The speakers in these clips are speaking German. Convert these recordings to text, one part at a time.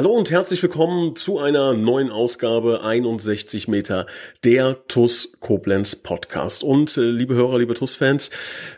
Hallo und herzlich willkommen zu einer neuen Ausgabe 61 Meter der TUS Koblenz Podcast. Und äh, liebe Hörer, liebe TUS-Fans,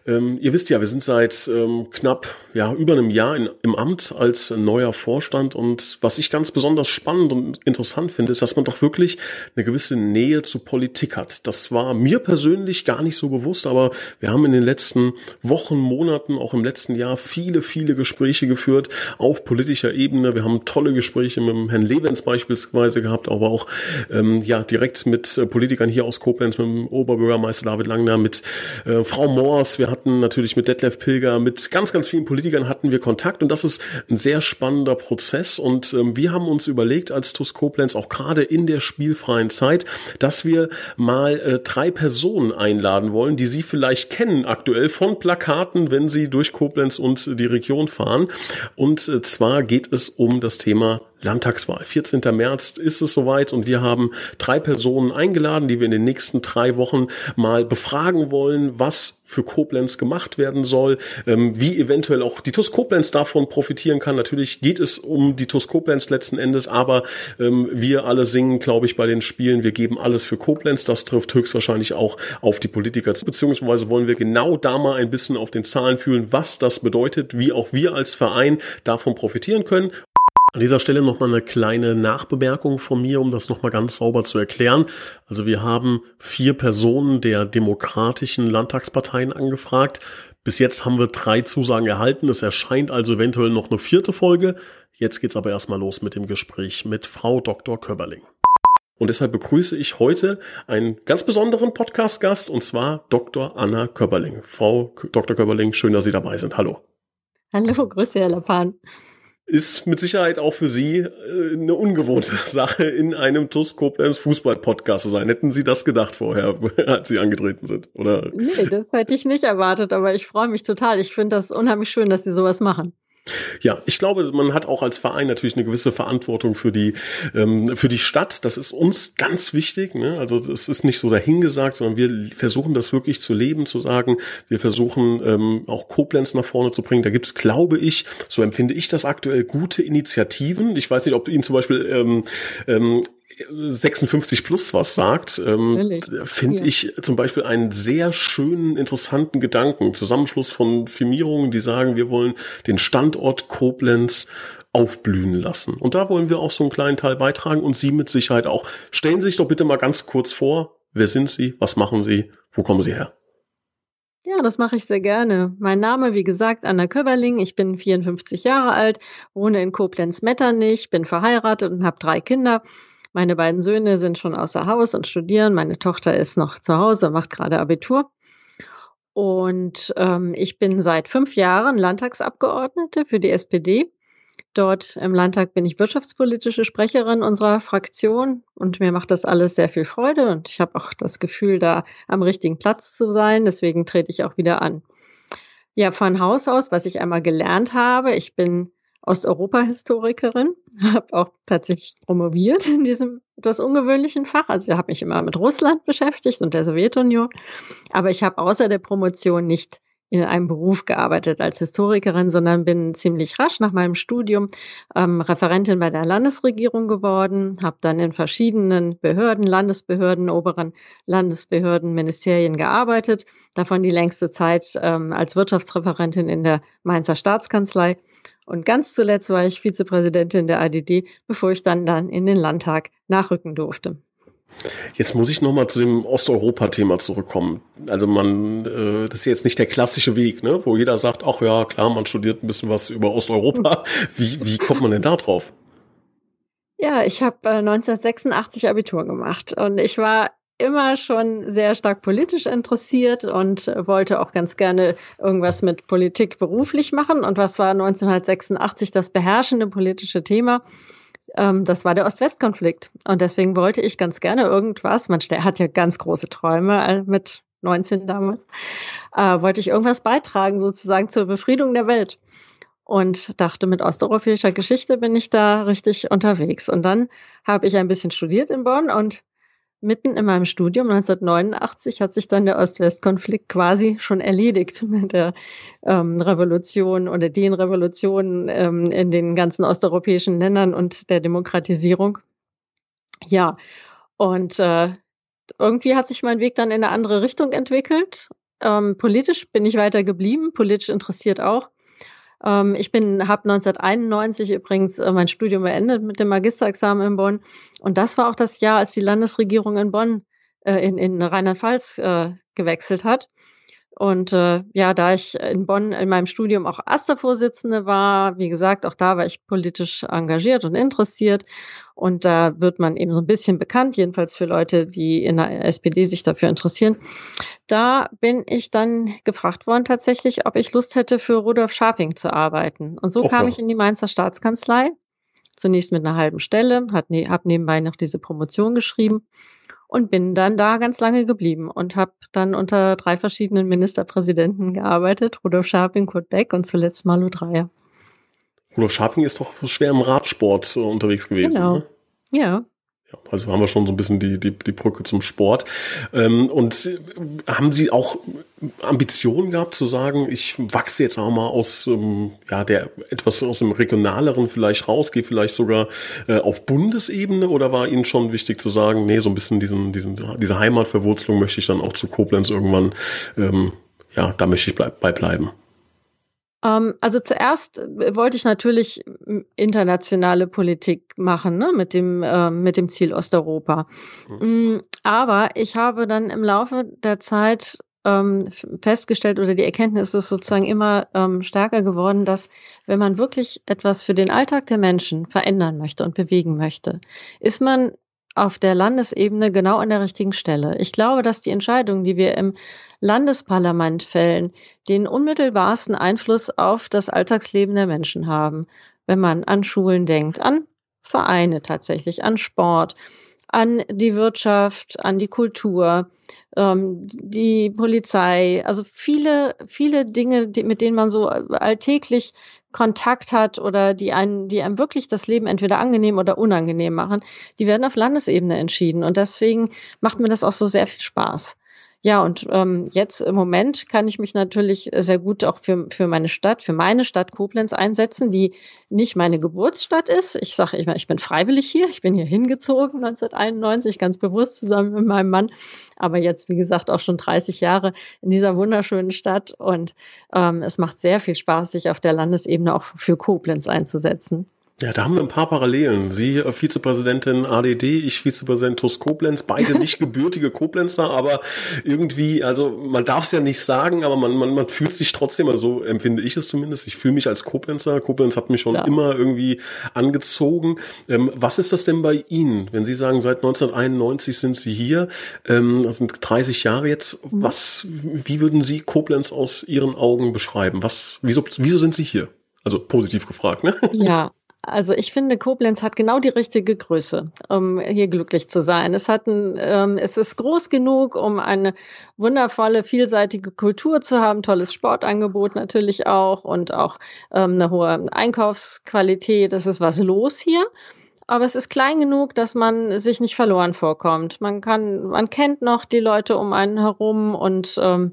ähm, ihr wisst ja, wir sind seit ähm, knapp ja über einem Jahr in, im Amt als neuer Vorstand. Und was ich ganz besonders spannend und interessant finde, ist, dass man doch wirklich eine gewisse Nähe zu Politik hat. Das war mir persönlich gar nicht so bewusst, aber wir haben in den letzten Wochen, Monaten, auch im letzten Jahr viele, viele Gespräche geführt auf politischer Ebene. Wir haben tolle Gespräche mit dem Herrn Levens beispielsweise gehabt, aber auch ähm, ja direkt mit äh, Politikern hier aus Koblenz, mit dem Oberbürgermeister David Langner, mit äh, Frau Moors. Wir hatten natürlich mit Detlef Pilger, mit ganz, ganz vielen Politikern hatten wir Kontakt und das ist ein sehr spannender Prozess und ähm, wir haben uns überlegt als TUS Koblenz auch gerade in der spielfreien Zeit, dass wir mal äh, drei Personen einladen wollen, die Sie vielleicht kennen aktuell von Plakaten, wenn Sie durch Koblenz und die Region fahren. Und äh, zwar geht es um das Thema Landtagswahl. 14. März ist es soweit und wir haben drei Personen eingeladen, die wir in den nächsten drei Wochen mal befragen wollen, was für Koblenz gemacht werden soll, ähm, wie eventuell auch die TUS Koblenz davon profitieren kann. Natürlich geht es um die TUS Koblenz letzten Endes, aber ähm, wir alle singen, glaube ich, bei den Spielen, wir geben alles für Koblenz. Das trifft höchstwahrscheinlich auch auf die Politiker zu, beziehungsweise wollen wir genau da mal ein bisschen auf den Zahlen fühlen, was das bedeutet, wie auch wir als Verein davon profitieren können. An dieser Stelle nochmal eine kleine Nachbemerkung von mir, um das nochmal ganz sauber zu erklären. Also wir haben vier Personen der demokratischen Landtagsparteien angefragt. Bis jetzt haben wir drei Zusagen erhalten. Es erscheint also eventuell noch eine vierte Folge. Jetzt geht's aber erstmal los mit dem Gespräch mit Frau Dr. Köberling. Und deshalb begrüße ich heute einen ganz besonderen Podcast-Gast und zwar Dr. Anna Köberling. Frau Dr. Köberling, schön, dass Sie dabei sind. Hallo. Hallo, Grüße, Herr Lapan ist mit Sicherheit auch für Sie äh, eine ungewohnte Sache, in einem TUS Koblenz Fußball-Podcast zu sein. Hätten Sie das gedacht vorher, als Sie angetreten sind? Oder? Nee, das hätte ich nicht erwartet, aber ich freue mich total. Ich finde das unheimlich schön, dass Sie sowas machen. Ja, ich glaube, man hat auch als Verein natürlich eine gewisse Verantwortung für die ähm, für die Stadt. Das ist uns ganz wichtig. Ne? Also es ist nicht so dahingesagt, sondern wir versuchen das wirklich zu leben, zu sagen. Wir versuchen ähm, auch Koblenz nach vorne zu bringen. Da gibt's, glaube ich, so empfinde ich das aktuell, gute Initiativen. Ich weiß nicht, ob Ihnen zum Beispiel ähm, ähm, 56 plus was sagt, ähm, finde ja. ich zum Beispiel einen sehr schönen, interessanten Gedanken. Zusammenschluss von Firmierungen, die sagen, wir wollen den Standort Koblenz aufblühen lassen. Und da wollen wir auch so einen kleinen Teil beitragen und Sie mit Sicherheit auch. Stellen Sie sich doch bitte mal ganz kurz vor, wer sind Sie, was machen Sie, wo kommen Sie her? Ja, das mache ich sehr gerne. Mein Name, wie gesagt, Anna Köberling. Ich bin 54 Jahre alt, wohne in Koblenz-Metternich, bin verheiratet und habe drei Kinder. Meine beiden Söhne sind schon außer Haus und studieren. Meine Tochter ist noch zu Hause, macht gerade Abitur. Und ähm, ich bin seit fünf Jahren Landtagsabgeordnete für die SPD. Dort im Landtag bin ich wirtschaftspolitische Sprecherin unserer Fraktion und mir macht das alles sehr viel Freude und ich habe auch das Gefühl, da am richtigen Platz zu sein. Deswegen trete ich auch wieder an. Ja, von Haus aus, was ich einmal gelernt habe, ich bin Osteuropa-Historikerin, habe auch tatsächlich promoviert in diesem etwas ungewöhnlichen Fach. Also ich habe mich immer mit Russland beschäftigt und der Sowjetunion, aber ich habe außer der Promotion nicht in einem Beruf gearbeitet als Historikerin, sondern bin ziemlich rasch nach meinem Studium ähm, Referentin bei der Landesregierung geworden, habe dann in verschiedenen Behörden, Landesbehörden, oberen Landesbehörden, Ministerien gearbeitet, davon die längste Zeit ähm, als Wirtschaftsreferentin in der Mainzer Staatskanzlei und ganz zuletzt war ich Vizepräsidentin der ADD, bevor ich dann, dann in den Landtag nachrücken durfte. Jetzt muss ich nochmal zu dem Osteuropa-Thema zurückkommen. Also man, äh, das ist jetzt nicht der klassische Weg, ne, wo jeder sagt, ach ja, klar, man studiert ein bisschen was über Osteuropa. Wie, wie kommt man denn da drauf? Ja, ich habe äh, 1986 Abitur gemacht und ich war immer schon sehr stark politisch interessiert und wollte auch ganz gerne irgendwas mit Politik beruflich machen. Und was war 1986 das beherrschende politische Thema? Ähm, das war der Ost-West-Konflikt. Und deswegen wollte ich ganz gerne irgendwas, man hat ja ganz große Träume äh, mit 19 damals, äh, wollte ich irgendwas beitragen, sozusagen zur Befriedung der Welt. Und dachte, mit osteuropäischer Geschichte bin ich da richtig unterwegs. Und dann habe ich ein bisschen studiert in Bonn und mitten in meinem Studium 1989 hat sich dann der Ost-West-Konflikt quasi schon erledigt mit der ähm, Revolution oder den Revolutionen ähm, in den ganzen osteuropäischen Ländern und der Demokratisierung. Ja, und äh, irgendwie hat sich mein Weg dann in eine andere Richtung entwickelt. Ähm, politisch bin ich weiter geblieben, politisch interessiert auch. Ähm, ich bin, habe 1991 übrigens äh, mein Studium beendet mit dem Magisterexamen in Bonn. Und das war auch das Jahr, als die Landesregierung in Bonn, äh, in, in Rheinland-Pfalz äh, gewechselt hat. Und äh, ja, da ich in Bonn in meinem Studium auch AStA-Vorsitzende war, wie gesagt, auch da war ich politisch engagiert und interessiert. Und da wird man eben so ein bisschen bekannt, jedenfalls für Leute, die in der SPD sich dafür interessieren. Da bin ich dann gefragt worden tatsächlich, ob ich Lust hätte, für Rudolf Scharping zu arbeiten. Und so Och, kam ich in die Mainzer Staatskanzlei. Zunächst mit einer halben Stelle, ne, habe nebenbei noch diese Promotion geschrieben und bin dann da ganz lange geblieben und habe dann unter drei verschiedenen Ministerpräsidenten gearbeitet, Rudolf Scharping, Kurt Beck und zuletzt Malu Dreyer. Rudolf Scharping ist doch schwer im Radsport unterwegs gewesen. Genau. Ne? Ja. Ja, also haben wir schon so ein bisschen die, die, die Brücke zum Sport. Ähm, und haben Sie auch Ambitionen gehabt zu sagen, ich wachse jetzt auch mal aus ähm, ja der etwas aus dem regionaleren vielleicht raus, gehe vielleicht sogar äh, auf Bundesebene oder war Ihnen schon wichtig zu sagen, nee, so ein bisschen diesen, diesen diese Heimatverwurzelung möchte ich dann auch zu Koblenz irgendwann, ähm, ja, da möchte ich bleib, bei bleiben. Ähm, also zuerst äh, wollte ich natürlich internationale Politik machen, ne, mit dem, äh, mit dem Ziel Osteuropa. Mhm. Aber ich habe dann im Laufe der Zeit ähm, festgestellt oder die Erkenntnis ist sozusagen immer ähm, stärker geworden, dass wenn man wirklich etwas für den Alltag der Menschen verändern möchte und bewegen möchte, ist man auf der Landesebene genau an der richtigen Stelle. Ich glaube, dass die Entscheidungen, die wir im Landesparlament fällen, den unmittelbarsten Einfluss auf das Alltagsleben der Menschen haben. Wenn man an Schulen denkt, an Vereine tatsächlich, an Sport, an die Wirtschaft, an die Kultur, ähm, die Polizei, also viele, viele Dinge, die, mit denen man so alltäglich Kontakt hat oder die einen, die einem wirklich das Leben entweder angenehm oder unangenehm machen, die werden auf Landesebene entschieden. Und deswegen macht mir das auch so sehr viel Spaß. Ja, und ähm, jetzt im Moment kann ich mich natürlich sehr gut auch für, für meine Stadt, für meine Stadt Koblenz einsetzen, die nicht meine Geburtsstadt ist. Ich sage immer, ich bin freiwillig hier. Ich bin hier hingezogen 1991, ganz bewusst zusammen mit meinem Mann. Aber jetzt, wie gesagt, auch schon 30 Jahre in dieser wunderschönen Stadt. Und ähm, es macht sehr viel Spaß, sich auf der Landesebene auch für Koblenz einzusetzen. Ja, da haben wir ein paar Parallelen. Sie äh, Vizepräsidentin ADD, ich Vizepräsident TUS Koblenz, beide nicht gebürtige Koblenzer, aber irgendwie, also man darf es ja nicht sagen, aber man, man, man fühlt sich trotzdem, also empfinde ich es zumindest, ich fühle mich als Koblenzer. Koblenz hat mich schon ja. immer irgendwie angezogen. Ähm, was ist das denn bei Ihnen, wenn Sie sagen, seit 1991 sind Sie hier, ähm, das sind 30 Jahre jetzt, was, wie würden Sie Koblenz aus Ihren Augen beschreiben? Was, wieso, wieso sind Sie hier? Also positiv gefragt, ne? Ja, also ich finde, Koblenz hat genau die richtige Größe, um hier glücklich zu sein. Es hat ein, ähm, es ist groß genug, um eine wundervolle, vielseitige Kultur zu haben, tolles Sportangebot natürlich auch und auch ähm, eine hohe Einkaufsqualität. Es ist was los hier. Aber es ist klein genug, dass man sich nicht verloren vorkommt. Man kann, man kennt noch die Leute um einen herum und ähm,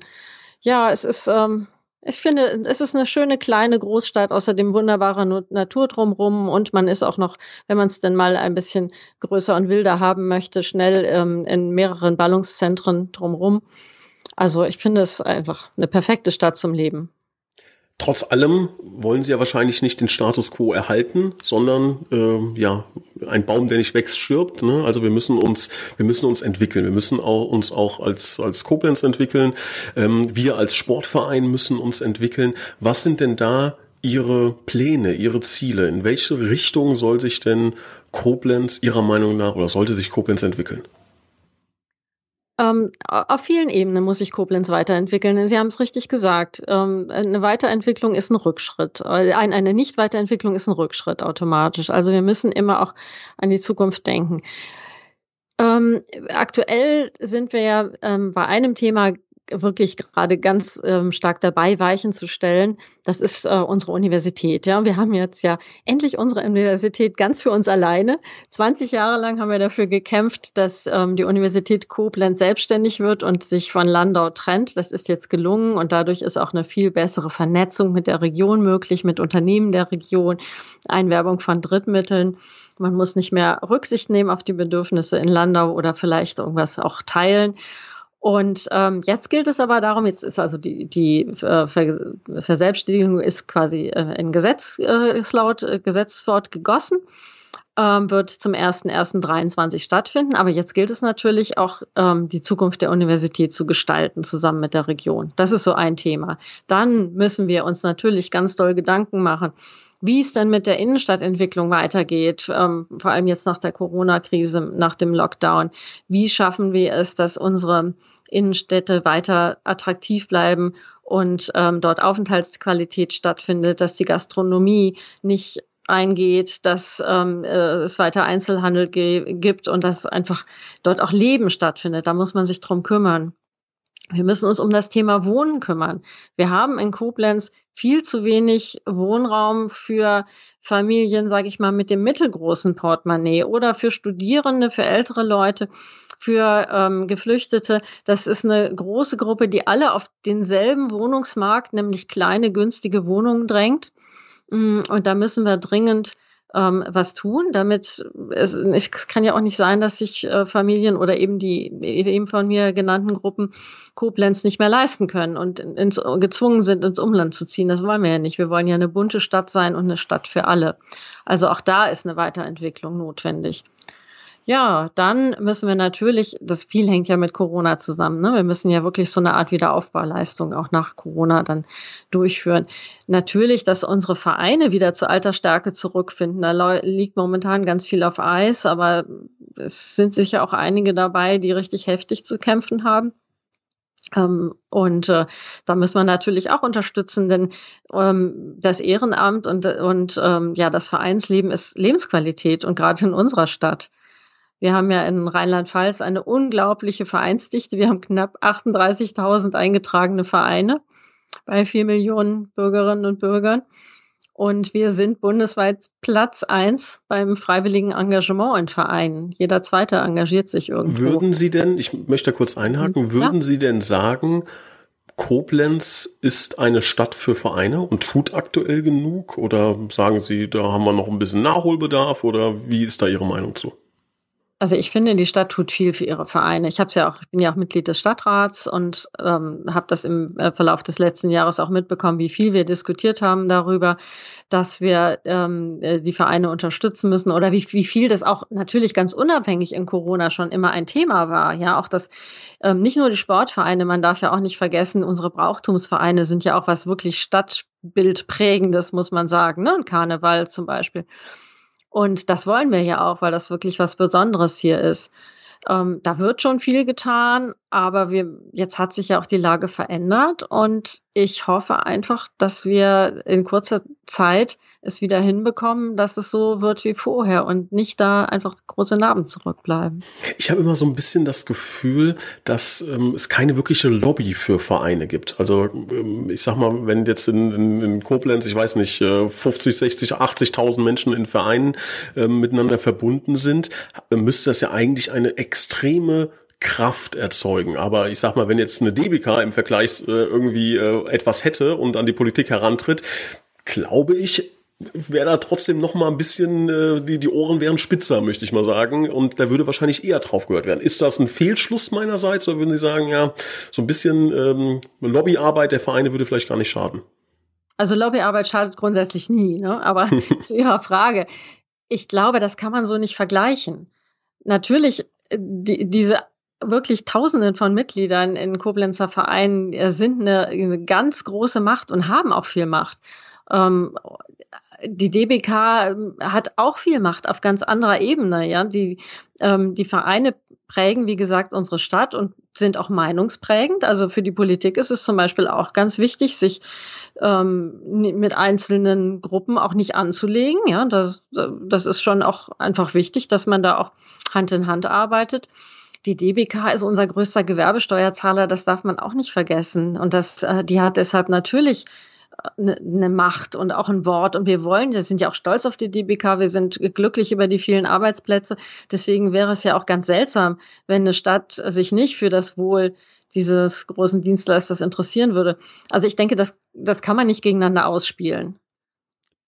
ja, es ist ähm, ich finde, es ist eine schöne kleine Großstadt, außerdem wunderbare Natur drumherum und man ist auch noch, wenn man es denn mal ein bisschen größer und wilder haben möchte, schnell ähm, in mehreren Ballungszentren drumherum. Also ich finde es einfach eine perfekte Stadt zum Leben. Trotz allem wollen sie ja wahrscheinlich nicht den Status quo erhalten, sondern äh, ja ein Baum, der nicht wächst, stirbt. Ne? Also wir müssen uns, wir müssen uns entwickeln. Wir müssen auch, uns auch als als Koblenz entwickeln. Ähm, wir als Sportverein müssen uns entwickeln. Was sind denn da Ihre Pläne, Ihre Ziele? In welche Richtung soll sich denn Koblenz Ihrer Meinung nach oder sollte sich Koblenz entwickeln? Ähm, auf vielen Ebenen muss sich Koblenz weiterentwickeln. Sie haben es richtig gesagt. Ähm, eine Weiterentwicklung ist ein Rückschritt. Äh, ein, eine Nicht-Weiterentwicklung ist ein Rückschritt automatisch. Also wir müssen immer auch an die Zukunft denken. Ähm, aktuell sind wir ja ähm, bei einem Thema wirklich gerade ganz ähm, stark dabei, Weichen zu stellen. Das ist äh, unsere Universität. Ja, wir haben jetzt ja endlich unsere Universität ganz für uns alleine. 20 Jahre lang haben wir dafür gekämpft, dass ähm, die Universität Koblenz selbstständig wird und sich von Landau trennt. Das ist jetzt gelungen und dadurch ist auch eine viel bessere Vernetzung mit der Region möglich, mit Unternehmen der Region, Einwerbung von Drittmitteln. Man muss nicht mehr Rücksicht nehmen auf die Bedürfnisse in Landau oder vielleicht irgendwas auch teilen. Und ähm, jetzt gilt es aber darum, jetzt ist also die, die äh, Verselbstständigung ist quasi äh, in Gesetz, äh, ist laut äh, Gesetzwort gegossen, ähm, wird zum 1.1.23 stattfinden. Aber jetzt gilt es natürlich auch, ähm, die Zukunft der Universität zu gestalten, zusammen mit der Region. Das ist so ein Thema. Dann müssen wir uns natürlich ganz doll Gedanken machen, wie es dann mit der Innenstadtentwicklung weitergeht, ähm, vor allem jetzt nach der Corona-Krise, nach dem Lockdown. Wie schaffen wir es, dass unsere Innenstädte weiter attraktiv bleiben und ähm, dort Aufenthaltsqualität stattfindet, dass die Gastronomie nicht eingeht, dass ähm, äh, es weiter Einzelhandel gibt und dass einfach dort auch Leben stattfindet. Da muss man sich drum kümmern. Wir müssen uns um das Thema Wohnen kümmern. Wir haben in Koblenz viel zu wenig Wohnraum für Familien, sage ich mal, mit dem mittelgroßen Portemonnaie oder für Studierende, für ältere Leute, für ähm, Geflüchtete. Das ist eine große Gruppe, die alle auf denselben Wohnungsmarkt, nämlich kleine, günstige Wohnungen drängt. Mm, und da müssen wir dringend ähm, was tun, damit es, es kann ja auch nicht sein, dass sich äh, Familien oder eben die eben von mir genannten Gruppen Koblenz nicht mehr leisten können und ins, gezwungen sind, ins Umland zu ziehen. Das wollen wir ja nicht. Wir wollen ja eine bunte Stadt sein und eine Stadt für alle. Also auch da ist eine Weiterentwicklung notwendig. Ja, dann müssen wir natürlich, das viel hängt ja mit Corona zusammen, ne? wir müssen ja wirklich so eine Art Wiederaufbauleistung auch nach Corona dann durchführen. Natürlich, dass unsere Vereine wieder zur alter Stärke zurückfinden, da liegt momentan ganz viel auf Eis, aber es sind sicher auch einige dabei, die richtig heftig zu kämpfen haben. Ähm, und äh, da müssen wir natürlich auch unterstützen, denn ähm, das Ehrenamt und, und ähm, ja, das Vereinsleben ist Lebensqualität und gerade in unserer Stadt. Wir haben ja in Rheinland-Pfalz eine unglaubliche Vereinsdichte. Wir haben knapp 38.000 eingetragene Vereine bei vier Millionen Bürgerinnen und Bürgern. Und wir sind bundesweit Platz eins beim freiwilligen Engagement in Vereinen. Jeder Zweite engagiert sich irgendwo. Würden Sie denn, ich möchte kurz einhaken, würden ja. Sie denn sagen, Koblenz ist eine Stadt für Vereine und tut aktuell genug? Oder sagen Sie, da haben wir noch ein bisschen Nachholbedarf? Oder wie ist da Ihre Meinung zu? Also ich finde, die Stadt tut viel für ihre Vereine. Ich habe ja auch, ich bin ja auch Mitglied des Stadtrats und ähm, habe das im äh, Verlauf des letzten Jahres auch mitbekommen, wie viel wir diskutiert haben darüber, dass wir ähm, äh, die Vereine unterstützen müssen oder wie, wie viel das auch natürlich ganz unabhängig in Corona schon immer ein Thema war. Ja, auch das ähm, nicht nur die Sportvereine, man darf ja auch nicht vergessen, unsere Brauchtumsvereine sind ja auch was wirklich Stadtbildprägendes, muss man sagen, ne? Ein Karneval zum Beispiel. Und das wollen wir ja auch, weil das wirklich was Besonderes hier ist. Ähm, da wird schon viel getan, aber wir, jetzt hat sich ja auch die Lage verändert und ich hoffe einfach, dass wir in kurzer Zeit es wieder hinbekommen, dass es so wird wie vorher und nicht da einfach große Narben zurückbleiben. Ich habe immer so ein bisschen das Gefühl, dass ähm, es keine wirkliche Lobby für Vereine gibt. Also ähm, ich sag mal, wenn jetzt in, in, in Koblenz, ich weiß nicht, 50, 60, 80.000 Menschen in Vereinen äh, miteinander verbunden sind, müsste das ja eigentlich eine extreme Kraft erzeugen. Aber ich sag mal, wenn jetzt eine DBK im Vergleich äh, irgendwie äh, etwas hätte und an die Politik herantritt, glaube ich, wäre da trotzdem noch mal ein bisschen, äh, die, die Ohren wären spitzer, möchte ich mal sagen. Und da würde wahrscheinlich eher drauf gehört werden. Ist das ein Fehlschluss meinerseits oder würden Sie sagen, ja, so ein bisschen ähm, Lobbyarbeit der Vereine würde vielleicht gar nicht schaden? Also Lobbyarbeit schadet grundsätzlich nie, ne? aber zu Ihrer Frage. Ich glaube, das kann man so nicht vergleichen. Natürlich, äh, die, diese wirklich Tausenden von Mitgliedern in Koblenzer Vereinen äh, sind eine, eine ganz große Macht und haben auch viel Macht. Ähm, die DBK ähm, hat auch viel Macht auf ganz anderer Ebene. Ja, die, ähm, die Vereine prägen, wie gesagt, unsere Stadt und sind auch meinungsprägend. Also für die Politik ist es zum Beispiel auch ganz wichtig, sich ähm, mit einzelnen Gruppen auch nicht anzulegen. Ja, das, das ist schon auch einfach wichtig, dass man da auch Hand in Hand arbeitet. die DBK ist unser größter Gewerbesteuerzahler, das darf man auch nicht vergessen. Und das, äh, die hat deshalb natürlich eine, Macht und auch ein Wort. Und wir wollen, wir sind ja auch stolz auf die DBK, wir sind glücklich über die vielen Arbeitsplätze. Deswegen wäre es ja auch ganz seltsam, wenn eine Stadt sich nicht für das Wohl dieses großen Dienstleisters interessieren würde. Also ich denke, das, das kann man nicht gegeneinander ausspielen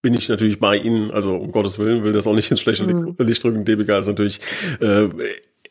bin ich natürlich bei Ihnen, also um Gottes Willen, will das auch nicht ins schlechte mhm. Licht drücken. DBK ist natürlich äh,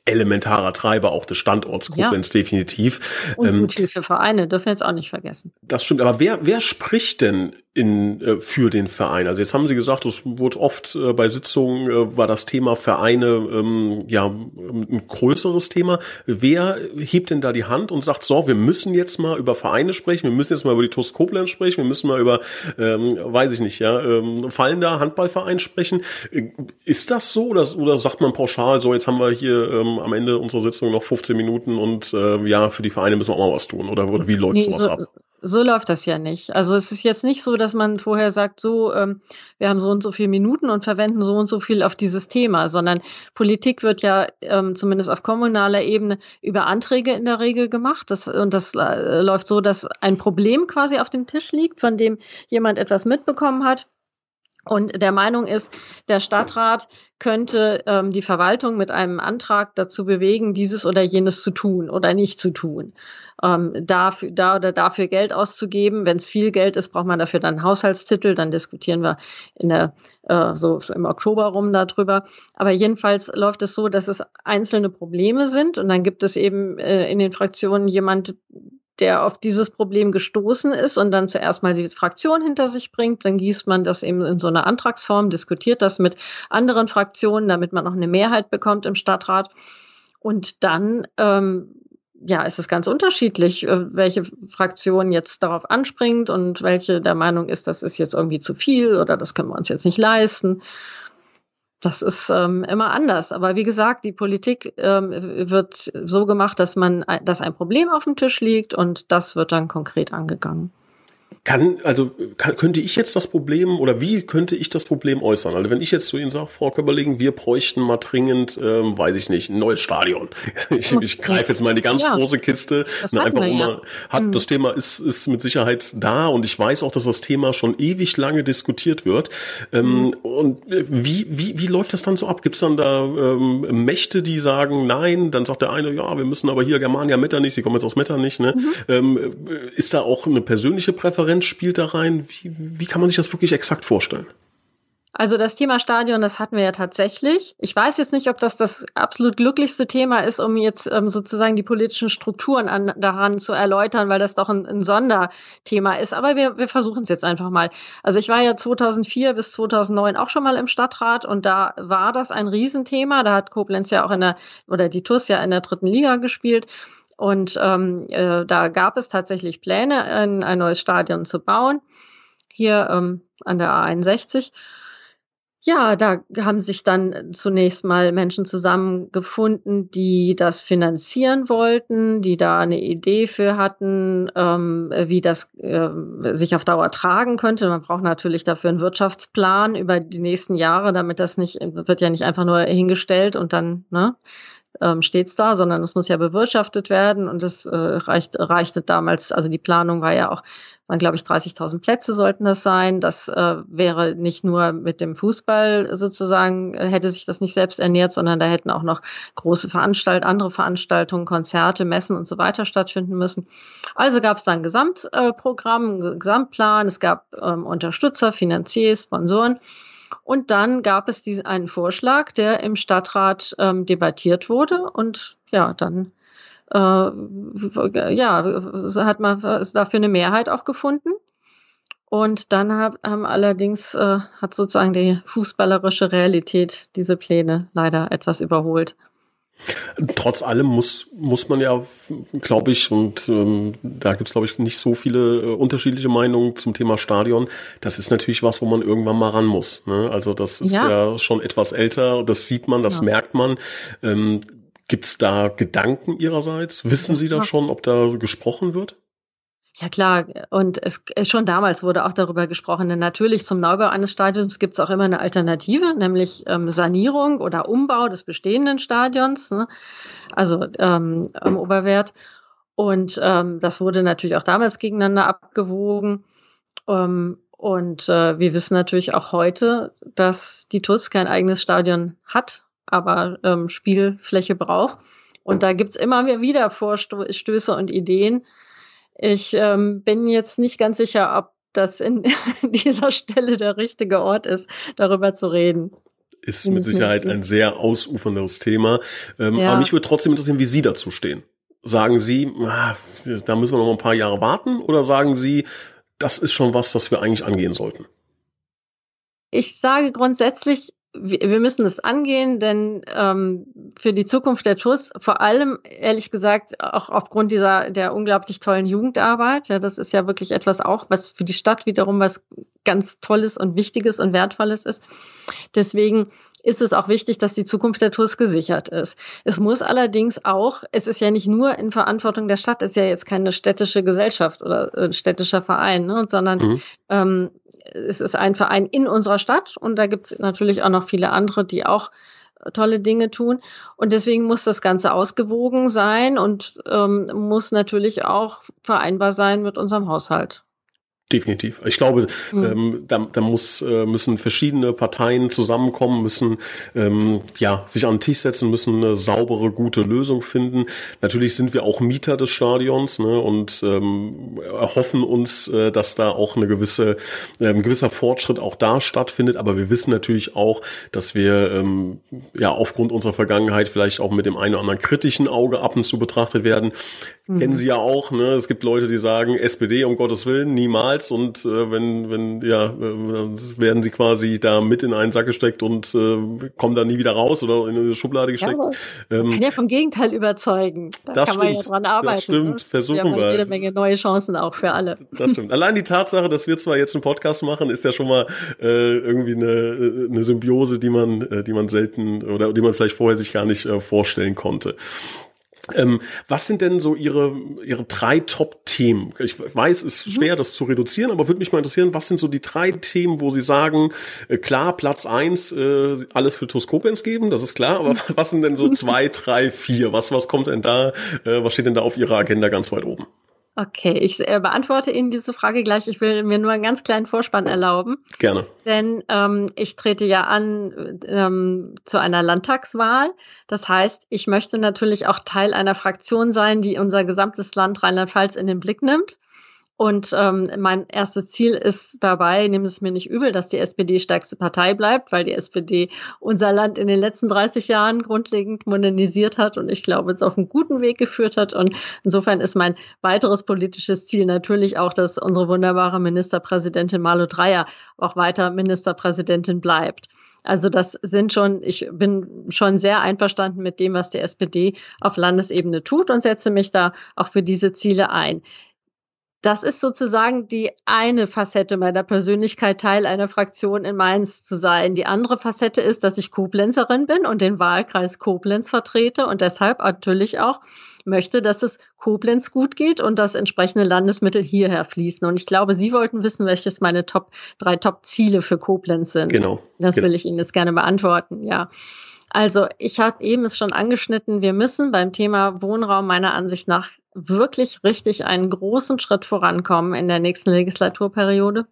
elementarer Treiber auch des Standorts Koblenz ja. definitiv. Und ähm, Guthilfevereine dürfen wir jetzt auch nicht vergessen. Das stimmt, aber wer, wer spricht denn in, äh, für den Verein. Also jetzt haben Sie gesagt, es wurde oft äh, bei Sitzungen äh, war das Thema Vereine ähm, ja ein größeres Thema. Wer hebt denn da die Hand und sagt, so, wir müssen jetzt mal über Vereine sprechen, wir müssen jetzt mal über die TuS Koblenz sprechen, wir müssen mal über, ähm, weiß ich nicht, ja, ähm, fallender Handballverein sprechen. Äh, ist das so oder, oder sagt man pauschal, so jetzt haben wir hier ähm, am Ende unserer Sitzung noch 15 Minuten und äh, ja, für die Vereine müssen wir auch mal was tun oder, oder wie läuft nee, sowas so, ab? So läuft das ja nicht. Also es ist jetzt nicht so, dass man vorher sagt, so, ähm, wir haben so und so viele Minuten und verwenden so und so viel auf dieses Thema, sondern Politik wird ja ähm, zumindest auf kommunaler Ebene über Anträge in der Regel gemacht. Das, und das äh, läuft so, dass ein Problem quasi auf dem Tisch liegt, von dem jemand etwas mitbekommen hat und der Meinung ist, der Stadtrat könnte ähm, die Verwaltung mit einem Antrag dazu bewegen, dieses oder jenes zu tun oder nicht zu tun. Ähm, dafür, da oder dafür Geld auszugeben. Wenn es viel Geld ist, braucht man dafür dann einen Haushaltstitel. Dann diskutieren wir in der, äh, so im Oktober rum darüber. Aber jedenfalls läuft es so, dass es einzelne Probleme sind und dann gibt es eben äh, in den Fraktionen jemand, der auf dieses Problem gestoßen ist und dann zuerst mal die Fraktion hinter sich bringt. Dann gießt man das eben in so einer Antragsform, diskutiert das mit anderen Fraktionen, damit man auch eine Mehrheit bekommt im Stadtrat. Und dann ähm, ja, ist es ganz unterschiedlich, äh, welche Fraktion jetzt darauf anspringt und welche der Meinung ist, das ist jetzt irgendwie zu viel oder das können wir uns jetzt nicht leisten das ist ähm, immer anders. Aber wie gesagt, die Politik ähm, wird so gemacht, dass man, dass ein Problem auf dem Tisch liegt und das wird dann konkret angegangen. Kann, also kann, könnte ich jetzt das Problem oder wie könnte ich das Problem äußern? Also wenn ich jetzt zu Ihnen sage, Frau Köberlegen, wir bräuchten mal dringend, ähm, weiß ich nicht, ein neues Stadion. Ich, ich greife jetzt mal in die ganz ja, große Kiste. Ne, einfach wir, ja. hat, mhm. Das Thema ist, ist mit Sicherheit da und ich weiß auch, dass das Thema schon ewig lange diskutiert wird. Ähm, mhm. Und äh, wie, wie, wie läuft das dann so ab? Gibt es dann da ähm, Mächte, die sagen, nein, dann sagt der eine, ja, wir müssen aber hier Germania Metternich, sie kommen jetzt aus Metternich, ne? Mhm. Ähm, äh, ist da auch eine persönliche Präferenz? Präferenz spielt da rein? Wie, wie kann man sich das wirklich exakt vorstellen? Also das Thema Stadion, das hatten wir ja tatsächlich. Ich weiß jetzt nicht, ob das das absolut glücklichste Thema ist, um jetzt ähm, sozusagen die politischen Strukturen an, daran zu erläutern, weil das doch ein, ein Sonderthema ist. Aber wir, wir versuchen es jetzt einfach mal. Also ich war ja 2004 bis 2009 auch schon mal im Stadtrat und da war das ein Riesenthema. Da hat Koblenz ja auch in der, oder die TUS ja in der dritten Liga gespielt. Und ähm, äh, da gab es tatsächlich Pläne, ein, ein neues Stadion zu bauen, hier ähm, an der A61. Ja, da haben sich dann zunächst mal Menschen zusammengefunden, die das finanzieren wollten, die da eine Idee für hatten, ähm, wie das äh, sich auf Dauer tragen könnte. Man braucht natürlich dafür einen Wirtschaftsplan über die nächsten Jahre, damit das nicht, wird ja nicht einfach nur hingestellt und dann, ne, ähm, steht's da, sondern es muss ja bewirtschaftet werden und es äh, reicht, reichte damals, also die Planung war ja auch, waren glaube ich 30.000 Plätze sollten das sein. Das äh, wäre nicht nur mit dem Fußball sozusagen, äh, hätte sich das nicht selbst ernährt, sondern da hätten auch noch große Veranstaltungen, andere Veranstaltungen, Konzerte, Messen und so weiter stattfinden müssen. Also gab es da ein Gesamtprogramm, einen Gesamtplan, es gab ähm, Unterstützer, Finanziers, Sponsoren. Und dann gab es diesen einen Vorschlag, der im Stadtrat ähm, debattiert wurde. Und ja, dann äh, ja, hat man dafür eine Mehrheit auch gefunden. Und dann hab, haben allerdings äh, hat sozusagen die fußballerische Realität diese Pläne leider etwas überholt. Trotz allem muss, muss man ja, glaube ich, und ähm, da gibt's glaube ich, nicht so viele äh, unterschiedliche Meinungen zum Thema Stadion. Das ist natürlich was, wo man irgendwann mal ran muss. Ne? Also das ist ja. ja schon etwas älter, das sieht man, das ja. merkt man. Ähm, gibt's da Gedanken Ihrerseits? Wissen Sie da schon, ob da gesprochen wird? Ja klar, und es schon damals wurde auch darüber gesprochen, denn natürlich zum Neubau eines Stadions gibt es auch immer eine Alternative, nämlich ähm, Sanierung oder Umbau des bestehenden Stadions, ne? also ähm, am Oberwert. Und ähm, das wurde natürlich auch damals gegeneinander abgewogen. Ähm, und äh, wir wissen natürlich auch heute, dass die TUS kein eigenes Stadion hat, aber ähm, Spielfläche braucht. Und da gibt's immer wieder Vorstöße und Ideen. Ich ähm, bin jetzt nicht ganz sicher, ob das in dieser Stelle der richtige Ort ist, darüber zu reden. Ist mit Sicherheit ein sehr ausuferndes Thema. Ähm, ja. Aber mich würde trotzdem interessieren, wie Sie dazu stehen. Sagen Sie, ah, da müssen wir noch ein paar Jahre warten oder sagen Sie, das ist schon was, das wir eigentlich angehen sollten? Ich sage grundsätzlich, wir müssen es angehen, denn ähm, für die Zukunft der TUS, vor allem ehrlich gesagt auch aufgrund dieser der unglaublich tollen Jugendarbeit, ja, das ist ja wirklich etwas auch, was für die Stadt wiederum was ganz Tolles und Wichtiges und Wertvolles ist. Deswegen ist es auch wichtig, dass die Zukunft der TUS gesichert ist. Es muss allerdings auch, es ist ja nicht nur in Verantwortung der Stadt, es ist ja jetzt keine städtische Gesellschaft oder ein städtischer Verein, ne, sondern mhm. ähm, es ist ein Verein in unserer Stadt und da gibt es natürlich auch noch viele andere, die auch tolle Dinge tun. Und deswegen muss das Ganze ausgewogen sein und ähm, muss natürlich auch vereinbar sein mit unserem Haushalt. Definitiv. Ich glaube, mhm. ähm, da, da muss, äh, müssen verschiedene Parteien zusammenkommen, müssen ähm, ja sich an den Tisch setzen, müssen eine saubere, gute Lösung finden. Natürlich sind wir auch Mieter des Stadions ne, und ähm, erhoffen uns, äh, dass da auch eine gewisse, äh, ein gewisser Fortschritt auch da stattfindet. Aber wir wissen natürlich auch, dass wir ähm, ja aufgrund unserer Vergangenheit vielleicht auch mit dem einen oder anderen kritischen Auge ab und zu betrachtet werden. Mhm. Kennen Sie ja auch. Ne? Es gibt Leute, die sagen, SPD um Gottes Willen niemals Hals und äh, wenn, wenn, ja, äh, werden sie quasi da mit in einen Sack gesteckt und äh, kommen da nie wieder raus oder in eine Schublade gesteckt. Ja, ähm, kann ja vom Gegenteil überzeugen. Da das kann stimmt, man ja dran arbeiten. Das stimmt, ne? versuchen wir. jede Menge neue Chancen auch für alle. Das stimmt. Allein die Tatsache, dass wir zwar jetzt einen Podcast machen, ist ja schon mal äh, irgendwie eine, eine Symbiose, die man, äh, die man selten oder die man vielleicht vorher sich gar nicht äh, vorstellen konnte. Ähm, was sind denn so Ihre, Ihre drei Top-Themen? Ich weiß, es ist mhm. schwer, das zu reduzieren, aber würde mich mal interessieren, was sind so die drei Themen, wo Sie sagen, äh, klar, Platz eins, äh, alles für Toskopens geben, das ist klar, aber was sind denn so zwei, drei, vier? Was, was kommt denn da, äh, was steht denn da auf Ihrer Agenda ganz weit oben? Okay, ich äh, beantworte Ihnen diese Frage gleich. Ich will mir nur einen ganz kleinen Vorspann erlauben. Gerne. Denn ähm, ich trete ja an ähm, zu einer Landtagswahl. Das heißt, ich möchte natürlich auch Teil einer Fraktion sein, die unser gesamtes Land Rheinland-Pfalz in den Blick nimmt. Und ähm, mein erstes Ziel ist dabei, nehmen Sie es mir nicht übel, dass die SPD stärkste Partei bleibt, weil die SPD unser Land in den letzten 30 Jahren grundlegend modernisiert hat und ich glaube, es auf einen guten Weg geführt hat. Und insofern ist mein weiteres politisches Ziel natürlich auch, dass unsere wunderbare Ministerpräsidentin Malu Dreyer auch weiter Ministerpräsidentin bleibt. Also das sind schon, ich bin schon sehr einverstanden mit dem, was die SPD auf Landesebene tut und setze mich da auch für diese Ziele ein. Das ist sozusagen die eine Facette meiner Persönlichkeit, Teil einer Fraktion in Mainz zu sein. Die andere Facette ist, dass ich Koblenzerin bin und den Wahlkreis Koblenz vertrete und deshalb natürlich auch möchte, dass es Koblenz gut geht und dass entsprechende Landesmittel hierher fließen. Und ich glaube, Sie wollten wissen, welches meine Top, drei Top-Ziele für Koblenz sind. Genau. Das genau. will ich Ihnen jetzt gerne beantworten, ja. Also ich habe eben es schon angeschnitten, wir müssen beim Thema Wohnraum meiner Ansicht nach wirklich richtig einen großen Schritt vorankommen in der nächsten Legislaturperiode.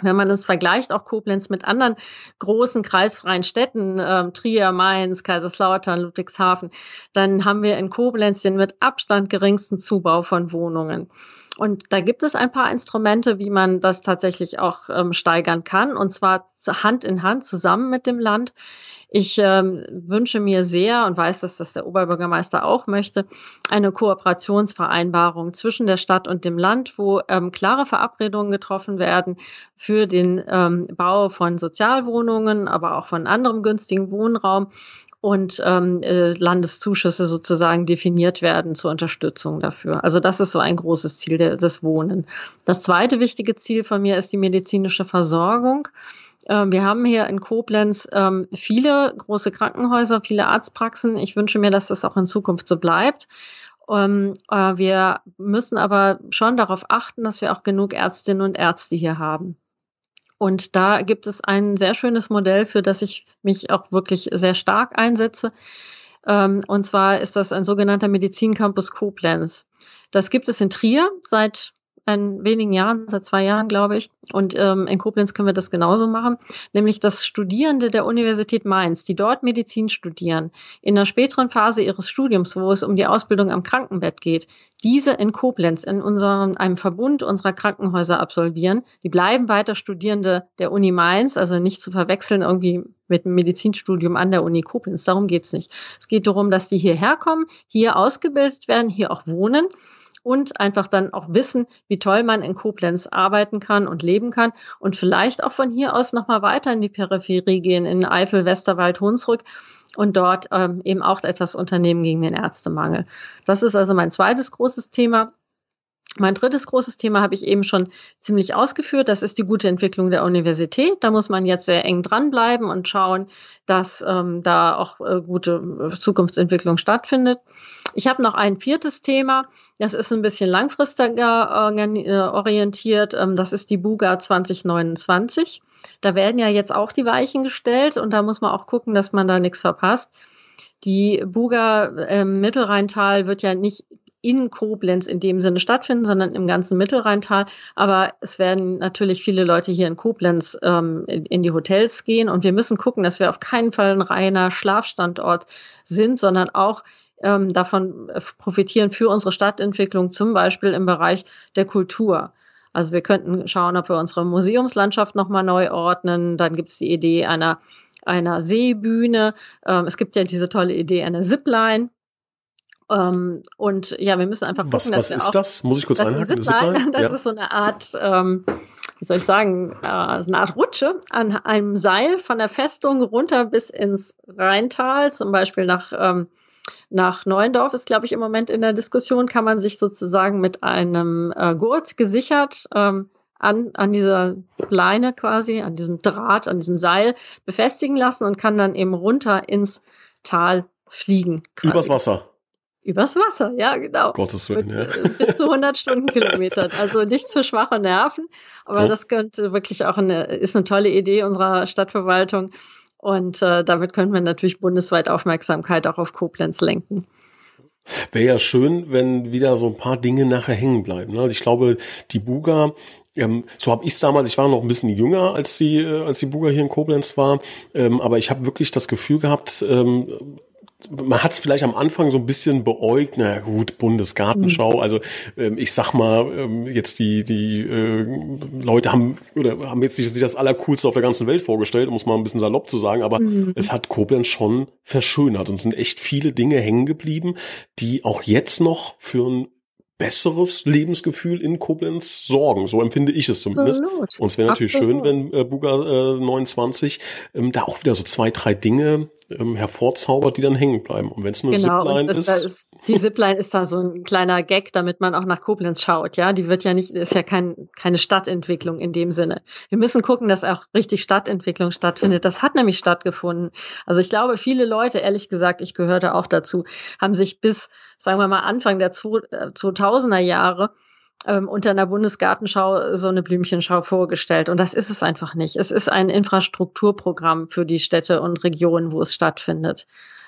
Wenn man es vergleicht, auch Koblenz mit anderen großen kreisfreien Städten, äh, Trier, Mainz, Kaiserslautern, Ludwigshafen, dann haben wir in Koblenz den mit Abstand geringsten Zubau von Wohnungen. Und da gibt es ein paar Instrumente, wie man das tatsächlich auch ähm, steigern kann, und zwar Hand in Hand zusammen mit dem Land. Ich ähm, wünsche mir sehr und weiß, dass das der Oberbürgermeister auch möchte, eine Kooperationsvereinbarung zwischen der Stadt und dem Land, wo ähm, klare Verabredungen getroffen werden für den ähm, Bau von Sozialwohnungen, aber auch von anderem günstigen Wohnraum und ähm, äh, Landeszuschüsse sozusagen definiert werden zur Unterstützung dafür. Also das ist so ein großes Ziel der, des Wohnen. Das zweite wichtige Ziel von mir ist die medizinische Versorgung. Ähm, wir haben hier in Koblenz ähm, viele große Krankenhäuser, viele Arztpraxen. Ich wünsche mir, dass das auch in Zukunft so bleibt. Ähm, äh, wir müssen aber schon darauf achten, dass wir auch genug Ärztinnen und Ärzte hier haben. Und da gibt es ein sehr schönes Modell, für das ich mich auch wirklich sehr stark einsetze. Ähm, und zwar ist das ein sogenannter Medizincampus Koblenz. Das gibt es in Trier seit in wenigen Jahren, seit zwei Jahren, glaube ich. Und ähm, in Koblenz können wir das genauso machen, nämlich dass Studierende der Universität Mainz, die dort Medizin studieren, in der späteren Phase ihres Studiums, wo es um die Ausbildung am Krankenbett geht, diese in Koblenz, in unserem, einem Verbund unserer Krankenhäuser absolvieren. Die bleiben weiter Studierende der Uni Mainz, also nicht zu verwechseln irgendwie mit einem Medizinstudium an der Uni Koblenz. Darum geht's nicht. Es geht darum, dass die hierher kommen, hier ausgebildet werden, hier auch wohnen und einfach dann auch wissen, wie toll man in Koblenz arbeiten kann und leben kann und vielleicht auch von hier aus nochmal weiter in die Peripherie gehen, in Eifel, Westerwald, Hunsrück und dort ähm, eben auch etwas unternehmen gegen den Ärztemangel. Das ist also mein zweites großes Thema. Mein drittes großes Thema habe ich eben schon ziemlich ausgeführt. Das ist die gute Entwicklung der Universität. Da muss man jetzt sehr eng dranbleiben und schauen, dass ähm, da auch äh, gute äh, Zukunftsentwicklung stattfindet. Ich habe noch ein viertes Thema. Das ist ein bisschen langfristiger äh, orientiert. Ähm, das ist die Buga 2029. Da werden ja jetzt auch die Weichen gestellt und da muss man auch gucken, dass man da nichts verpasst. Die Buga im Mittelrheintal wird ja nicht in Koblenz in dem Sinne stattfinden, sondern im ganzen Mittelrheintal. Aber es werden natürlich viele Leute hier in Koblenz ähm, in, in, die Hotels gehen und wir müssen gucken, dass wir auf keinen Fall ein reiner Schlafstandort sind, sondern auch ähm, davon profitieren für unsere Stadtentwicklung, zum Beispiel im Bereich der Kultur. Also wir könnten schauen, ob wir unsere Museumslandschaft nochmal neu ordnen. Dann gibt es die Idee einer einer Seebühne. Ähm, es gibt ja diese tolle Idee einer Zipline. Ähm, und ja, wir müssen einfach gucken, was, dass was wir ist auch, das? Muss ich kurz einhaken? Zipline, Zipline? Das ja. ist so eine Art, ähm, wie soll ich sagen, äh, eine Art Rutsche an einem Seil von der Festung runter bis ins Rheintal, zum Beispiel nach, ähm, nach Neuendorf ist, glaube ich, im Moment in der Diskussion, kann man sich sozusagen mit einem äh, Gurt gesichert ähm, an, an dieser Leine quasi, an diesem Draht, an diesem Seil befestigen lassen und kann dann eben runter ins Tal fliegen. Quasi. Übers Wasser. Übers Wasser, ja, genau. Gottes Willen, ja. Äh, bis zu 100 Stundenkilometern. Also nichts für schwache Nerven, aber ja. das könnte wirklich auch eine, ist eine tolle Idee unserer Stadtverwaltung. Und äh, damit könnte man natürlich bundesweit Aufmerksamkeit auch auf Koblenz lenken. Wäre ja schön, wenn wieder so ein paar Dinge nachher hängen bleiben. Ne? Also ich glaube, die Buga, ähm, so habe ich es damals, ich war noch ein bisschen jünger, als die, äh, als die Buga hier in Koblenz war, ähm, aber ich habe wirklich das Gefühl gehabt, ähm, man hat es vielleicht am Anfang so ein bisschen beäugt, na gut, Bundesgartenschau, mhm. also ähm, ich sag mal, ähm, jetzt die, die äh, Leute haben oder haben jetzt nicht das Allercoolste auf der ganzen Welt vorgestellt, muss man ein bisschen salopp zu sagen, aber mhm. es hat Koblenz schon verschönert und es sind echt viele Dinge hängen geblieben, die auch jetzt noch für ein besseres Lebensgefühl in Koblenz sorgen. So empfinde ich es zumindest. Absolut. Und es wäre natürlich Absolut. schön, wenn äh, Buga äh, 29 ähm, da auch wieder so zwei, drei Dinge ähm, hervorzaubert, die dann hängen bleiben. Und wenn es nur genau, Zipline ist, ist, Die Zipline ist da so ein kleiner Gag, damit man auch nach Koblenz schaut. Ja, die wird ja nicht, ist ja kein, keine Stadtentwicklung in dem Sinne. Wir müssen gucken, dass auch richtig Stadtentwicklung stattfindet. Das hat nämlich stattgefunden. Also ich glaube, viele Leute, ehrlich gesagt, ich gehörte auch dazu, haben sich bis, sagen wir mal, Anfang der 2000er Jahre ähm, unter einer Bundesgartenschau so eine Blümchenschau vorgestellt. Und das ist es einfach nicht. Es ist ein Infrastrukturprogramm für die Städte und Regionen, wo es stattfindet.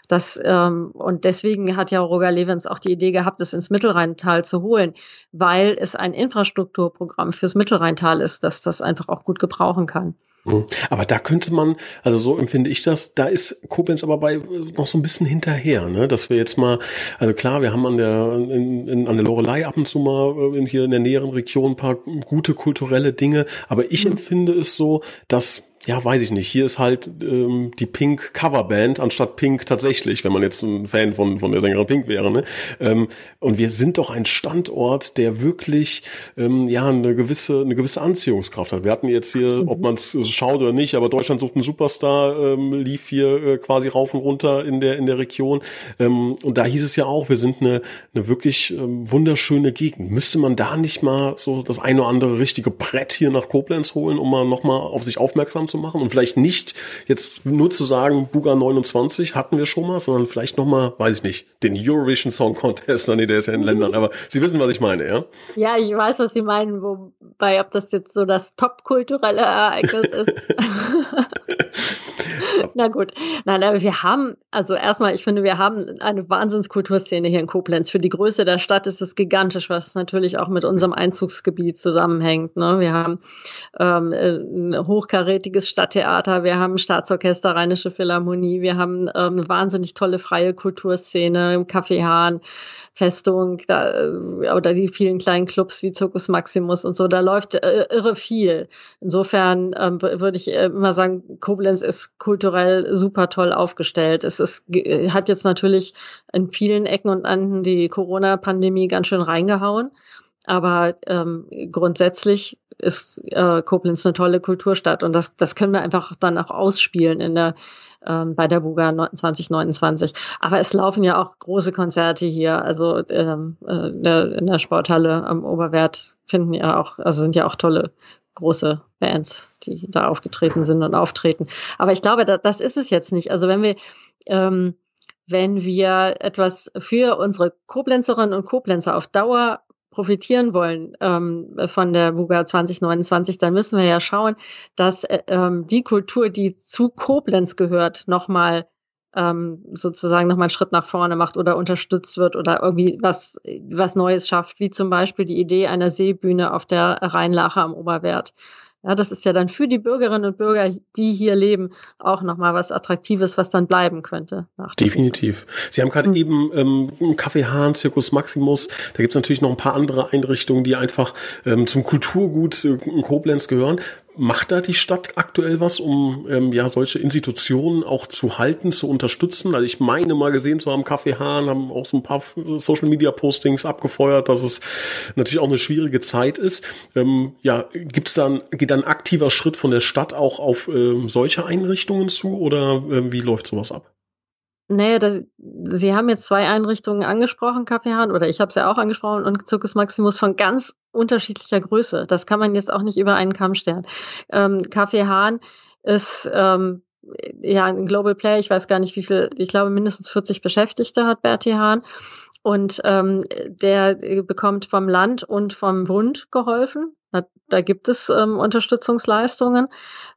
Das, ähm, und deswegen hat ja Roger Levens auch die Idee gehabt, es ins Mittelrheintal zu holen, weil es ein Infrastrukturprogramm fürs Mittelrheintal ist, das das einfach auch gut gebrauchen kann. Mhm. Aber da könnte man, also so empfinde ich das, da ist Koblenz aber bei noch so ein bisschen hinterher, ne? Dass wir jetzt mal, also klar, wir haben an der in, in, an der Lorelei ab und zu mal äh, in, hier in der näheren Region ein paar gute kulturelle Dinge, aber ich mhm. empfinde es so, dass ja, weiß ich nicht. Hier ist halt ähm, die Pink Coverband anstatt Pink tatsächlich, wenn man jetzt ein Fan von von der Sängerin Pink wäre. Ne? Ähm, und wir sind doch ein Standort, der wirklich ähm, ja eine gewisse eine gewisse Anziehungskraft hat. Wir hatten jetzt hier, Absolut. ob man es schaut oder nicht, aber Deutschland sucht einen Superstar ähm, lief hier äh, quasi rauf und runter in der in der Region. Ähm, und da hieß es ja auch, wir sind eine eine wirklich ähm, wunderschöne Gegend. Müsste man da nicht mal so das eine oder andere richtige Brett hier nach Koblenz holen, um mal noch mal auf sich aufmerksam zu machen und vielleicht nicht jetzt nur zu sagen, Buga 29 hatten wir schon mal, sondern vielleicht nochmal, weiß ich nicht, den Eurovision Song Contest, nee, der ist ja in Ländern, aber Sie wissen, was ich meine, ja? Ja, ich weiß, was Sie meinen, wobei, ob das jetzt so das top-kulturelle Ereignis ist. Na gut. Nein, aber wir haben, also erstmal, ich finde, wir haben eine Wahnsinnskulturszene hier in Koblenz. Für die Größe der Stadt ist es gigantisch, was natürlich auch mit unserem Einzugsgebiet zusammenhängt. Ne? Wir haben ähm, ein hochkarätiges Stadttheater, wir haben Staatsorchester, Rheinische Philharmonie, wir haben ähm, eine wahnsinnig tolle freie Kulturszene im Café Hahn. Festung da, äh, oder die vielen kleinen Clubs wie Circus Maximus und so, da läuft äh, irre viel. Insofern ähm, würde ich äh, immer sagen, Koblenz ist kulturell super toll aufgestellt. Es ist, hat jetzt natürlich in vielen Ecken und Enden die Corona-Pandemie ganz schön reingehauen. Aber ähm, grundsätzlich ist äh, Koblenz eine tolle Kulturstadt und das, das können wir einfach dann auch ausspielen in der ähm, bei der Buga 2029. Aber es laufen ja auch große Konzerte hier. Also ähm, äh, in der Sporthalle am Oberwert finden ja auch, also sind ja auch tolle große Bands, die da aufgetreten sind und auftreten. Aber ich glaube, da, das ist es jetzt nicht. Also wenn wir ähm, wenn wir etwas für unsere Koblenzerinnen und Koblenzer auf Dauer profitieren wollen ähm, von der Buga 2029, dann müssen wir ja schauen, dass äh, ähm, die Kultur, die zu Koblenz gehört, nochmal ähm, sozusagen nochmal einen Schritt nach vorne macht oder unterstützt wird oder irgendwie was, was Neues schafft, wie zum Beispiel die Idee einer Seebühne auf der Rheinlache am Oberwert. Ja, das ist ja dann für die Bürgerinnen und Bürger, die hier leben, auch nochmal was Attraktives, was dann bleiben könnte. Definitiv. Sie haben gerade mhm. eben ähm, Kaffee Hahn, Zirkus Maximus. Da gibt es natürlich noch ein paar andere Einrichtungen, die einfach ähm, zum Kulturgut äh, in Koblenz gehören. Macht da die Stadt aktuell was, um ähm, ja solche Institutionen auch zu halten, zu unterstützen? Also ich meine mal gesehen zu haben, Kaffee Hahn haben auch so ein paar Social Media Postings abgefeuert, dass es natürlich auch eine schwierige Zeit ist. Ähm, ja, gibt's dann geht dann aktiver Schritt von der Stadt auch auf ähm, solche Einrichtungen zu oder äh, wie läuft sowas ab? Nee, das, Sie haben jetzt zwei Einrichtungen angesprochen, Kaffeehahn, oder ich habe es ja auch angesprochen, und Circus Maximus von ganz unterschiedlicher Größe. Das kann man jetzt auch nicht über einen Kamm stellen. Ähm, Kaffeehahn ist ähm, ja ein Global Player, ich weiß gar nicht, wie viel, ich glaube mindestens 40 Beschäftigte hat Bertie Hahn. Und ähm, der bekommt vom Land und vom Bund geholfen. Da, gibt es ähm, Unterstützungsleistungen.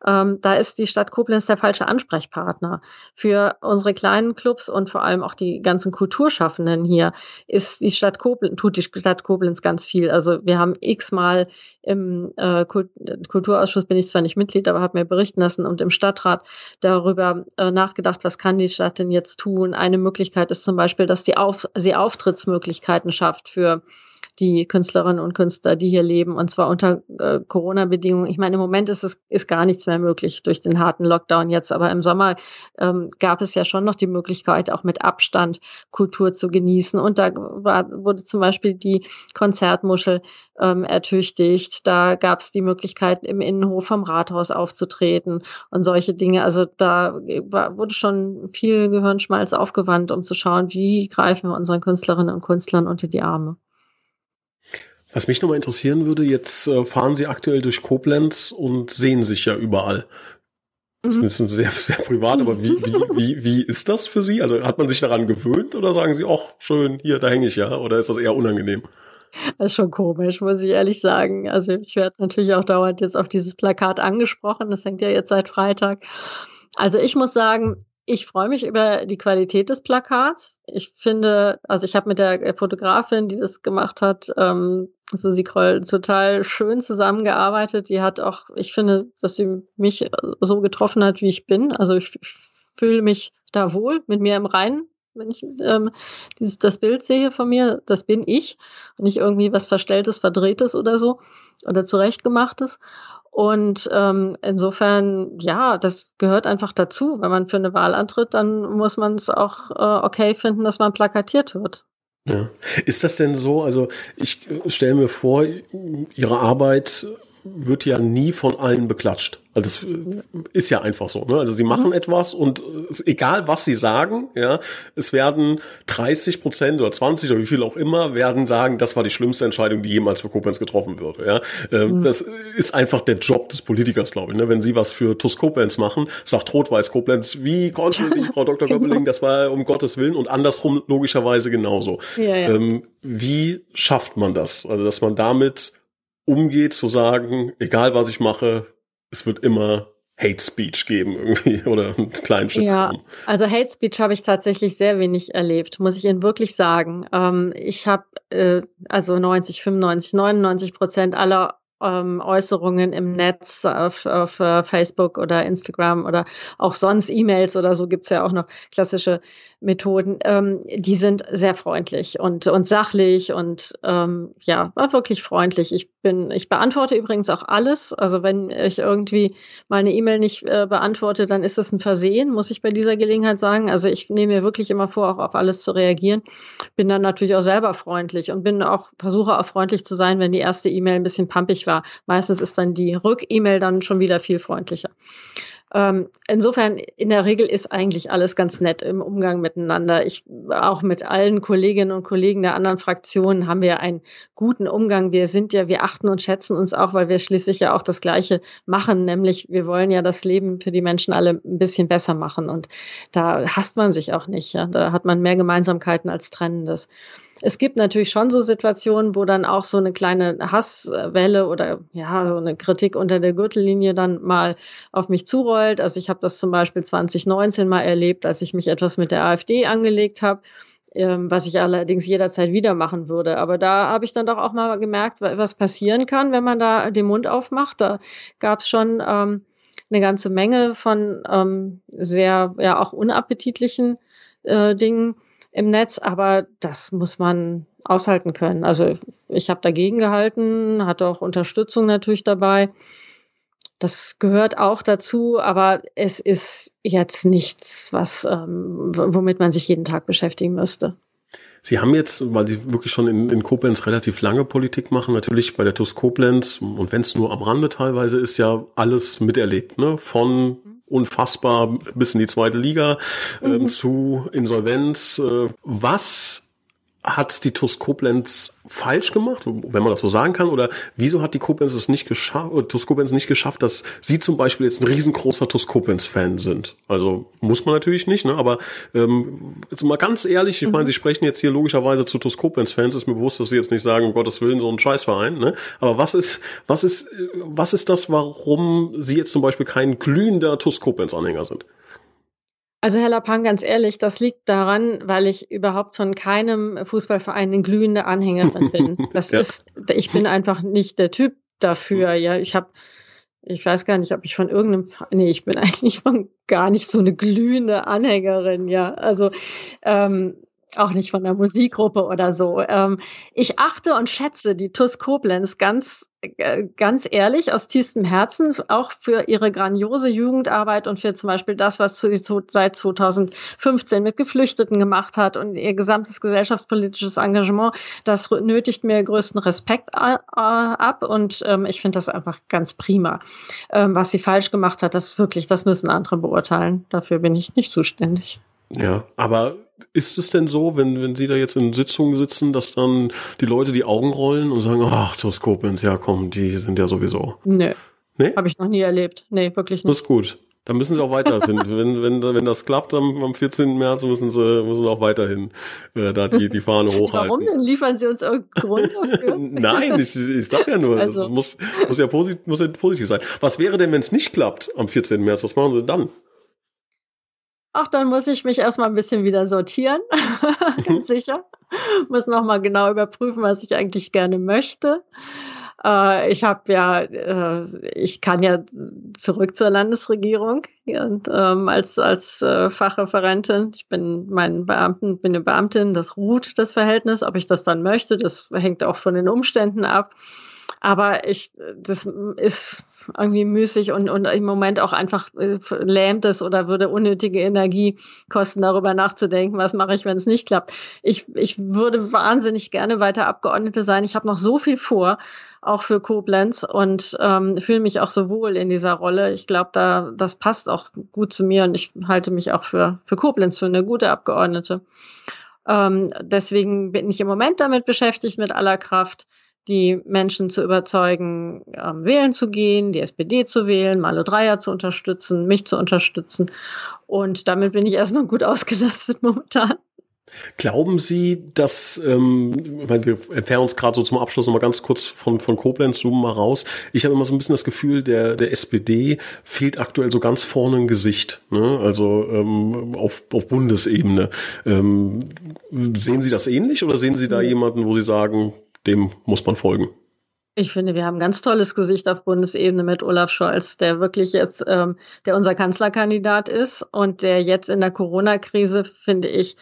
Ähm, da ist die Stadt Koblenz der falsche Ansprechpartner. Für unsere kleinen Clubs und vor allem auch die ganzen Kulturschaffenden hier ist die Stadt Koblenz, tut die Stadt Koblenz ganz viel. Also wir haben x-mal im äh, Kulturausschuss, bin ich zwar nicht Mitglied, aber habe mir berichten lassen und im Stadtrat darüber äh, nachgedacht, was kann die Stadt denn jetzt tun. Eine Möglichkeit ist zum Beispiel, dass die auf, sie Auftrittsmöglichkeiten schafft für die Künstlerinnen und Künstler, die hier leben, und zwar unter äh, Corona-Bedingungen. Ich meine, im Moment ist es ist gar nichts mehr möglich durch den harten Lockdown jetzt, aber im Sommer ähm, gab es ja schon noch die Möglichkeit, auch mit Abstand Kultur zu genießen. Und da war, wurde zum Beispiel die Konzertmuschel ähm, ertüchtigt. Da gab es die Möglichkeit, im Innenhof vom Rathaus aufzutreten und solche Dinge. Also da war, wurde schon viel Gehirnschmalz aufgewandt, um zu schauen, wie greifen wir unseren Künstlerinnen und Künstlern unter die Arme. Was mich nochmal interessieren würde, jetzt äh, fahren Sie aktuell durch Koblenz und sehen sich ja überall. Das mhm. ist sehr, sehr privat, aber wie, wie, wie, wie ist das für Sie? Also hat man sich daran gewöhnt oder sagen Sie, ach, schön, hier, da hänge ich ja? Oder ist das eher unangenehm? Das ist schon komisch, muss ich ehrlich sagen. Also ich werde natürlich auch dauernd jetzt auf dieses Plakat angesprochen. Das hängt ja jetzt seit Freitag. Also ich muss sagen, ich freue mich über die Qualität des Plakats. Ich finde, also ich habe mit der Fotografin, die das gemacht hat, ähm, Susi Kroll, total schön zusammengearbeitet. Die hat auch, ich finde, dass sie mich so getroffen hat, wie ich bin. Also ich, ich fühle mich da wohl mit mir im Reinen, wenn ich ähm, dieses, das Bild sehe von mir. Das bin ich und nicht irgendwie was Verstelltes, Verdrehtes oder so oder zurechtgemachtes. Und ähm, insofern, ja, das gehört einfach dazu. Wenn man für eine Wahl antritt, dann muss man es auch äh, okay finden, dass man plakatiert wird. Ja. Ist das denn so? Also ich stelle mir vor, Ihre Arbeit wird ja nie von allen beklatscht. Also das ist ja einfach so. Ne? Also sie machen mhm. etwas und äh, egal was sie sagen, ja, es werden 30 Prozent oder 20 oder wie viel auch immer werden sagen, das war die schlimmste Entscheidung, die jemals für Koblenz getroffen würde. Ja, ähm, mhm. das ist einfach der Job des Politikers, glaube ich. Ne? Wenn sie was für TUS Koblenz machen, sagt Rot-Weiß Koblenz, wie konnte die Frau Dr. Genau. Göppeling, das war um Gottes Willen und andersrum logischerweise genauso. Ja, ja. Ähm, wie schafft man das? Also dass man damit umgeht, zu sagen, egal was ich mache, es wird immer Hate Speech geben irgendwie oder einen kleinen Shitstorm. Ja, also Hate Speech habe ich tatsächlich sehr wenig erlebt, muss ich Ihnen wirklich sagen. Ähm, ich habe äh, also 90, 95, 99 Prozent aller ähm, Äußerungen im Netz auf, auf uh, Facebook oder Instagram oder auch sonst E-Mails oder so gibt's ja auch noch klassische Methoden, ähm, die sind sehr freundlich und, und sachlich und ähm, ja, war wirklich freundlich. Ich bin, ich beantworte übrigens auch alles. Also wenn ich irgendwie mal eine E-Mail nicht äh, beantworte, dann ist das ein Versehen, muss ich bei dieser Gelegenheit sagen. Also ich nehme mir wirklich immer vor, auch auf alles zu reagieren. Bin dann natürlich auch selber freundlich und bin auch, versuche auch freundlich zu sein, wenn die erste E-Mail ein bisschen pampig war. Meistens ist dann die Rück-E-Mail dann schon wieder viel freundlicher. Ähm, insofern, in der Regel ist eigentlich alles ganz nett im Umgang miteinander. Ich, auch mit allen Kolleginnen und Kollegen der anderen Fraktionen haben wir einen guten Umgang. Wir sind ja, wir achten und schätzen uns auch, weil wir schließlich ja auch das Gleiche machen, nämlich wir wollen ja das Leben für die Menschen alle ein bisschen besser machen. Und da hasst man sich auch nicht. Ja? Da hat man mehr Gemeinsamkeiten als Trennendes. Es gibt natürlich schon so Situationen, wo dann auch so eine kleine Hasswelle oder ja, so eine Kritik unter der Gürtellinie dann mal auf mich zurollt. Also ich habe das zum Beispiel 2019 mal erlebt, als ich mich etwas mit der AfD angelegt habe ähm, was ich allerdings jederzeit wieder machen würde. Aber da habe ich dann doch auch mal gemerkt, was passieren kann, wenn man da den Mund aufmacht. Da gab es schon ähm, eine ganze Menge von ähm, sehr, ja, auch unappetitlichen äh, Dingen im Netz, aber das muss man aushalten können. Also ich habe dagegen gehalten, hatte auch Unterstützung natürlich dabei. Das gehört auch dazu, aber es ist jetzt nichts, was, ähm, womit man sich jeden Tag beschäftigen müsste. Sie haben jetzt, weil Sie wirklich schon in, in Koblenz relativ lange Politik machen, natürlich bei der TUS Koblenz und wenn es nur am Rande teilweise ist, ja alles miterlebt, ne? Von unfassbar bis in die zweite Liga ähm, mhm. zu Insolvenz. Äh, was hat die TuS Koblenz falsch gemacht, wenn man das so sagen kann? Oder wieso hat die Koblenz es nicht geschafft, äh, TuS Koblenz nicht geschafft, dass sie zum Beispiel jetzt ein riesengroßer TuS Koblenz-Fan sind? Also muss man natürlich nicht, ne? Aber ähm, jetzt mal ganz ehrlich, ich mhm. meine, Sie sprechen jetzt hier logischerweise zu TuS Koblenz-Fans, ist mir bewusst, dass Sie jetzt nicht sagen, um Gottes Willen, so ein Scheißverein, ne? Aber was ist, was ist, was ist das, warum Sie jetzt zum Beispiel kein glühender TuS Koblenz-Anhänger sind? Also Herr Lapang, ganz ehrlich, das liegt daran, weil ich überhaupt von keinem Fußballverein eine glühende Anhängerin bin. Das ja. ist, ich bin einfach nicht der Typ dafür. Ja, ich habe, ich weiß gar nicht, ob ich von irgendeinem, nee, ich bin eigentlich von gar nicht so eine glühende Anhängerin. Ja, also ähm, auch nicht von der Musikgruppe oder so. Ähm, ich achte und schätze die TUS Koblenz ganz äh, ganz ehrlich, aus tiefstem Herzen, auch für ihre grandiose Jugendarbeit und für zum Beispiel das, was sie seit 2015 mit Geflüchteten gemacht hat und ihr gesamtes gesellschaftspolitisches Engagement, das nötigt mir größten Respekt ab und ähm, ich finde das einfach ganz prima. Ähm, was sie falsch gemacht hat, das wirklich, das müssen andere beurteilen. Dafür bin ich nicht zuständig. Ja, aber ist es denn so, wenn, wenn Sie da jetzt in Sitzungen sitzen, dass dann die Leute die Augen rollen und sagen, ach, das Koblenz, ja komm, die sind ja sowieso. Nö. Nee? Habe ich noch nie erlebt. Nee, wirklich nicht. Das ist gut. Da müssen sie auch weiterhin. wenn, wenn, wenn das klappt am, am 14. März, müssen sie, müssen auch weiterhin äh, da die, die Fahne hochhalten. Warum denn? Liefern sie uns irgendeinen Grund dafür? Nein, ich, ich sag ja nur, also. das muss, muss, ja positiv, muss ja positiv sein. Was wäre denn, wenn es nicht klappt am 14. März? Was machen sie dann? Ach, dann muss ich mich erstmal ein bisschen wieder sortieren, ganz mhm. sicher. Muss nochmal genau überprüfen, was ich eigentlich gerne möchte. Äh, ich habe ja, äh, ich kann ja zurück zur Landesregierung und, ähm, als, als äh, Fachreferentin. Ich bin mein Beamten, bin eine Beamtin, das ruht das Verhältnis. Ob ich das dann möchte, das hängt auch von den Umständen ab. Aber ich, das ist irgendwie müßig und, und im Moment auch einfach äh, lähmt es oder würde unnötige Energie kosten, darüber nachzudenken, was mache ich, wenn es nicht klappt. Ich, ich würde wahnsinnig gerne weiter Abgeordnete sein. Ich habe noch so viel vor, auch für Koblenz und ähm, fühle mich auch so wohl in dieser Rolle. Ich glaube, da das passt auch gut zu mir und ich halte mich auch für, für Koblenz für eine gute Abgeordnete. Ähm, deswegen bin ich im Moment damit beschäftigt, mit aller Kraft die Menschen zu überzeugen, ähm, wählen zu gehen, die SPD zu wählen, Malo Dreier zu unterstützen, mich zu unterstützen. Und damit bin ich erstmal gut ausgelastet momentan. Glauben Sie, dass, ähm, weil wir entfernen uns gerade so zum Abschluss nochmal ganz kurz von, von Koblenz, zoomen mal raus. Ich habe immer so ein bisschen das Gefühl, der, der SPD fehlt aktuell so ganz vorne ein Gesicht, ne? also ähm, auf, auf Bundesebene. Ähm, sehen Sie das ähnlich oder sehen Sie da jemanden, wo Sie sagen, dem muss man folgen? Ich finde, wir haben ein ganz tolles Gesicht auf Bundesebene mit Olaf Scholz, der wirklich jetzt, ähm, der unser Kanzlerkandidat ist und der jetzt in der Corona-Krise, finde ich,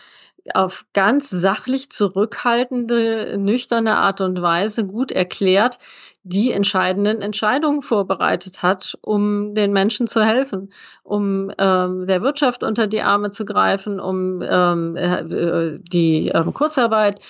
auf ganz sachlich zurückhaltende, nüchterne Art und Weise gut erklärt, die entscheidenden Entscheidungen vorbereitet hat, um den Menschen zu helfen, um ähm, der Wirtschaft unter die Arme zu greifen, um ähm, äh, die ähm, Kurzarbeit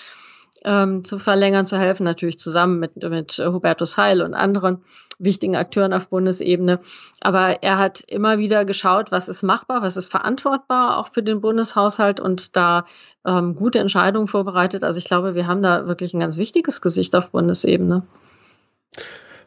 ähm, zu verlängern, zu helfen, natürlich zusammen mit, mit Hubertus Heil und anderen wichtigen Akteuren auf Bundesebene. Aber er hat immer wieder geschaut, was ist machbar, was ist verantwortbar auch für den Bundeshaushalt und da ähm, gute Entscheidungen vorbereitet. Also ich glaube, wir haben da wirklich ein ganz wichtiges Gesicht auf Bundesebene.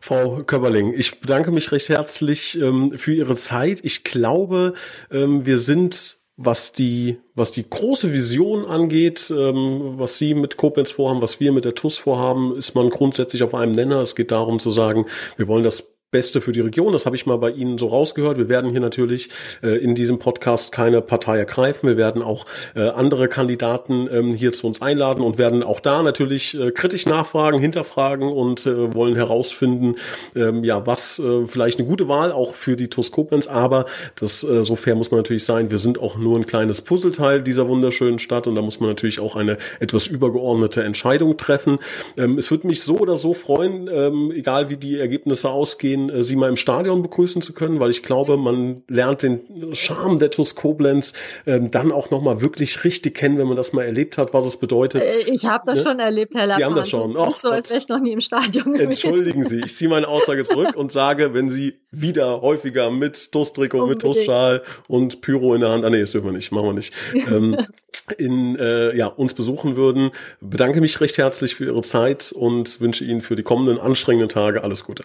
Frau Köberling, ich bedanke mich recht herzlich ähm, für Ihre Zeit. Ich glaube, ähm, wir sind was die, was die große Vision angeht, ähm, was Sie mit Koblenz vorhaben, was wir mit der TUS vorhaben, ist man grundsätzlich auf einem Nenner. Es geht darum zu sagen, wir wollen das Beste für die Region. Das habe ich mal bei Ihnen so rausgehört. Wir werden hier natürlich äh, in diesem Podcast keine Partei ergreifen. Wir werden auch äh, andere Kandidaten ähm, hier zu uns einladen und werden auch da natürlich äh, kritisch nachfragen, hinterfragen und äh, wollen herausfinden, ähm, ja, was äh, vielleicht eine gute Wahl auch für die TUS Koblenz. Aber das äh, so fair muss man natürlich sein. Wir sind auch nur ein kleines Puzzleteil dieser wunderschönen Stadt und da muss man natürlich auch eine etwas übergeordnete Entscheidung treffen. Ähm, es würde mich so oder so freuen, ähm, egal wie die Ergebnisse ausgehen, äh, sie mal im Stadion begrüßen zu können, weil ich glaube, man lernt den Charme der TuS Koblenz ähm, dann auch nochmal wirklich richtig kennen, wenn man das mal erlebt hat, was es bedeutet. Äh, ich habe das ne? schon erlebt, Herr Lappmann. Sie haben das schon. Och, so, als wäre ich noch nie im Stadion gewesen. Entschuldigen Sie, ich ziehe meine Aussage zurück und sage, wenn Sie wieder häufiger mit TuS-Trikot, mit TuS-Schal und Pyro in der Hand, ah nee, das dürfen wir nicht, machen wir nicht, ähm, in, äh, ja, uns besuchen würden. Bedanke mich recht herzlich für Ihre Zeit und wünsche Ihnen für die kommenden anstrengenden Tage alles Gute.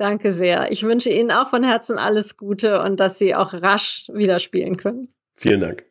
Danke sehr. Ich wünsche Ihnen auch von Herzen alles Gute und dass Sie auch rasch wieder spielen können. Vielen Dank.